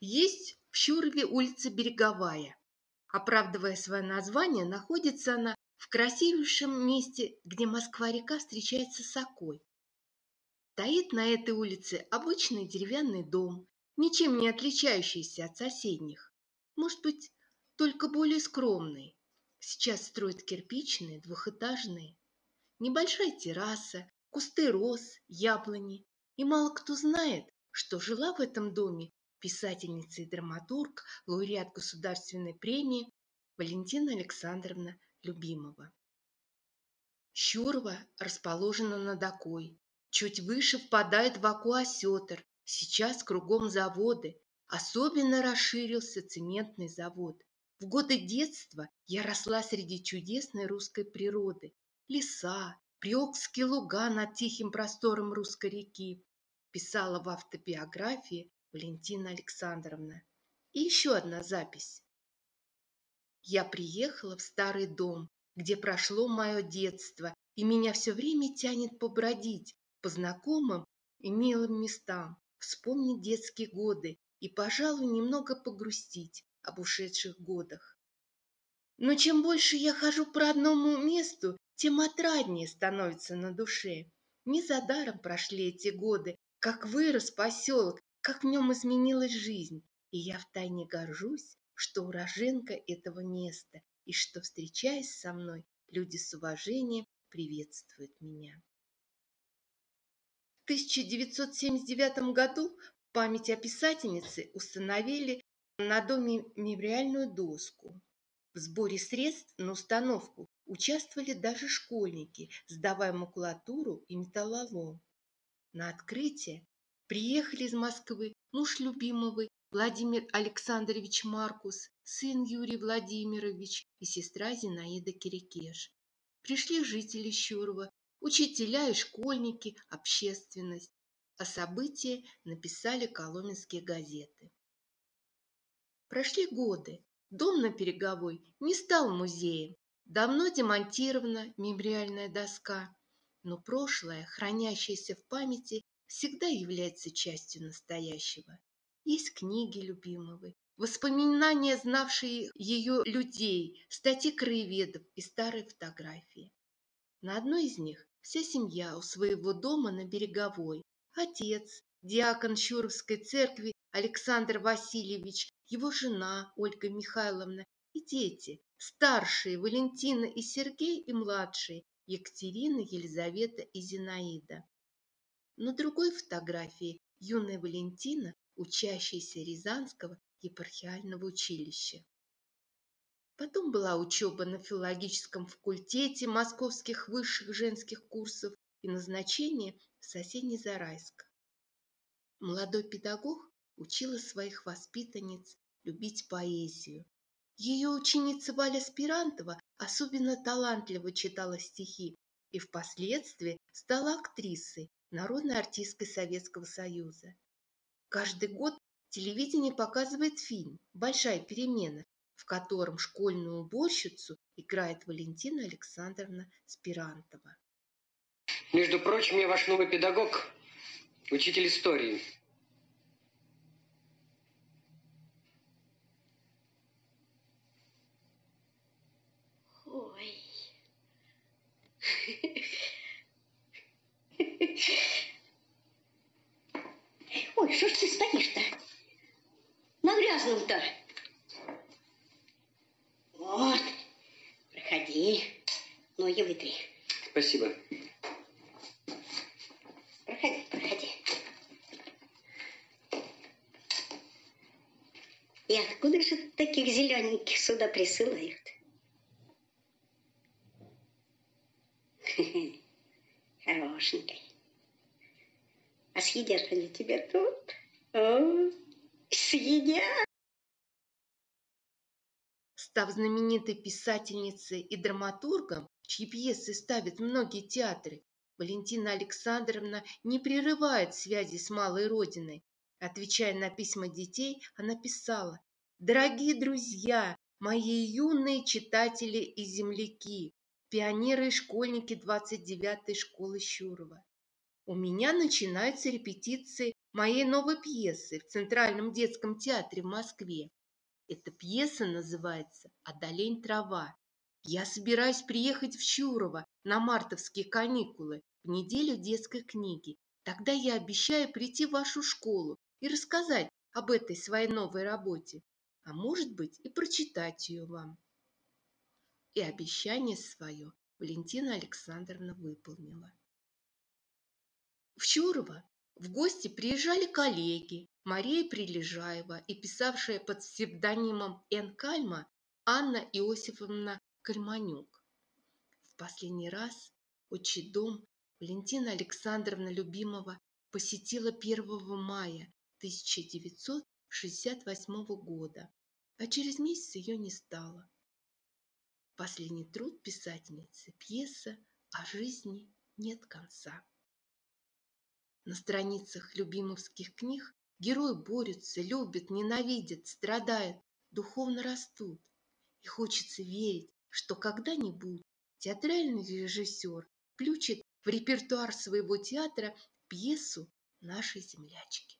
Есть в Щурове улица Береговая. Оправдывая свое название, находится она в красивейшем месте, где Москва-река встречается с Окой. Стоит на этой улице обычный деревянный дом, ничем не отличающийся от соседних. Может быть, только более скромный. Сейчас строят кирпичные, двухэтажные. Небольшая терраса, кусты роз, яблони. И мало кто знает, что жила в этом доме писательница и драматург, лауреат государственной премии Валентина Александровна Любимова. Щурова расположена над Окой. Чуть выше впадает в Оку осетр. Сейчас кругом заводы. Особенно расширился цементный завод. В годы детства я росла среди чудесной русской природы. Леса, приокские луга над тихим простором русской реки. Писала в автобиографии Валентина Александровна. И еще одна запись. Я приехала в старый дом, где прошло мое детство, и меня все время тянет побродить по знакомым и милым местам, вспомнить детские годы и, пожалуй, немного погрустить об ушедших годах. Но чем больше я хожу по родному месту, тем отраднее становится на душе. Не за даром прошли эти годы, как вырос поселок, как в нем изменилась жизнь, и я втайне горжусь, что уроженка этого места, и что, встречаясь со мной, люди с уважением приветствуют меня. В 1979 году в память о писательнице установили на доме мемориальную доску. В сборе средств на установку участвовали даже школьники, сдавая макулатуру и металлолом. На открытие Приехали из Москвы муж любимого Владимир Александрович Маркус, сын Юрий Владимирович и сестра Зинаида Кирикеш. Пришли жители Щурова, учителя и школьники, общественность. О событии написали коломенские газеты. Прошли годы. Дом на Переговой не стал музеем. Давно демонтирована мемориальная доска. Но прошлое, хранящееся в памяти, всегда является частью настоящего. Есть книги любимого, воспоминания, знавшие ее людей, статьи краеведов и старые фотографии. На одной из них вся семья у своего дома на Береговой. Отец, диакон Щуровской церкви Александр Васильевич, его жена Ольга Михайловна и дети, старшие Валентина и Сергей и младшие Екатерина, Елизавета и Зинаида. На другой фотографии юная Валентина, учащаяся Рязанского епархиального училища. Потом была учеба на филологическом факультете московских высших женских курсов и назначение в соседний Зарайск. Молодой педагог учила своих воспитанниц любить поэзию. Ее ученица Валя Спирантова особенно талантливо читала стихи и впоследствии стала актрисой народной артисткой Советского Союза. Каждый год телевидение показывает фильм «Большая перемена», в котором школьную уборщицу играет Валентина Александровна Спирантова. Между прочим, я ваш новый педагог, учитель истории. Ой. Ой, что ж ты стоишь-то? На грязном-то. Вот, проходи. Ноги вытри. Спасибо. Проходи, проходи. И откуда же таких зелененьких сюда присылают? Хорошенький. А съедят они тебя тут? О, съедят. Став знаменитой писательницей и драматургом, чьи пьесы ставят многие театры, Валентина Александровна не прерывает связи с малой родиной. Отвечая на письма детей, она писала «Дорогие друзья, мои юные читатели и земляки, пионеры и школьники 29-й школы Щурова, у меня начинаются репетиции моей новой пьесы в Центральном детском театре в Москве. Эта пьеса называется «Одолень трава». Я собираюсь приехать в Чурово на мартовские каникулы в неделю детской книги. Тогда я обещаю прийти в вашу школу и рассказать об этой своей новой работе, а может быть и прочитать ее вам. И обещание свое Валентина Александровна выполнила. В Чурово в гости приезжали коллеги Мария Прилежаева и писавшая под псевдонимом Н. Кальма Анна Иосифовна Кальманюк. В последний раз отчий дом Валентина Александровна Любимова посетила 1 мая 1968 года, а через месяц ее не стало. Последний труд писательницы – пьеса «О жизни нет конца». На страницах любимовских книг герои борются, любят, ненавидят, страдают, духовно растут. И хочется верить, что когда-нибудь театральный режиссер включит в репертуар своего театра пьесу нашей землячки.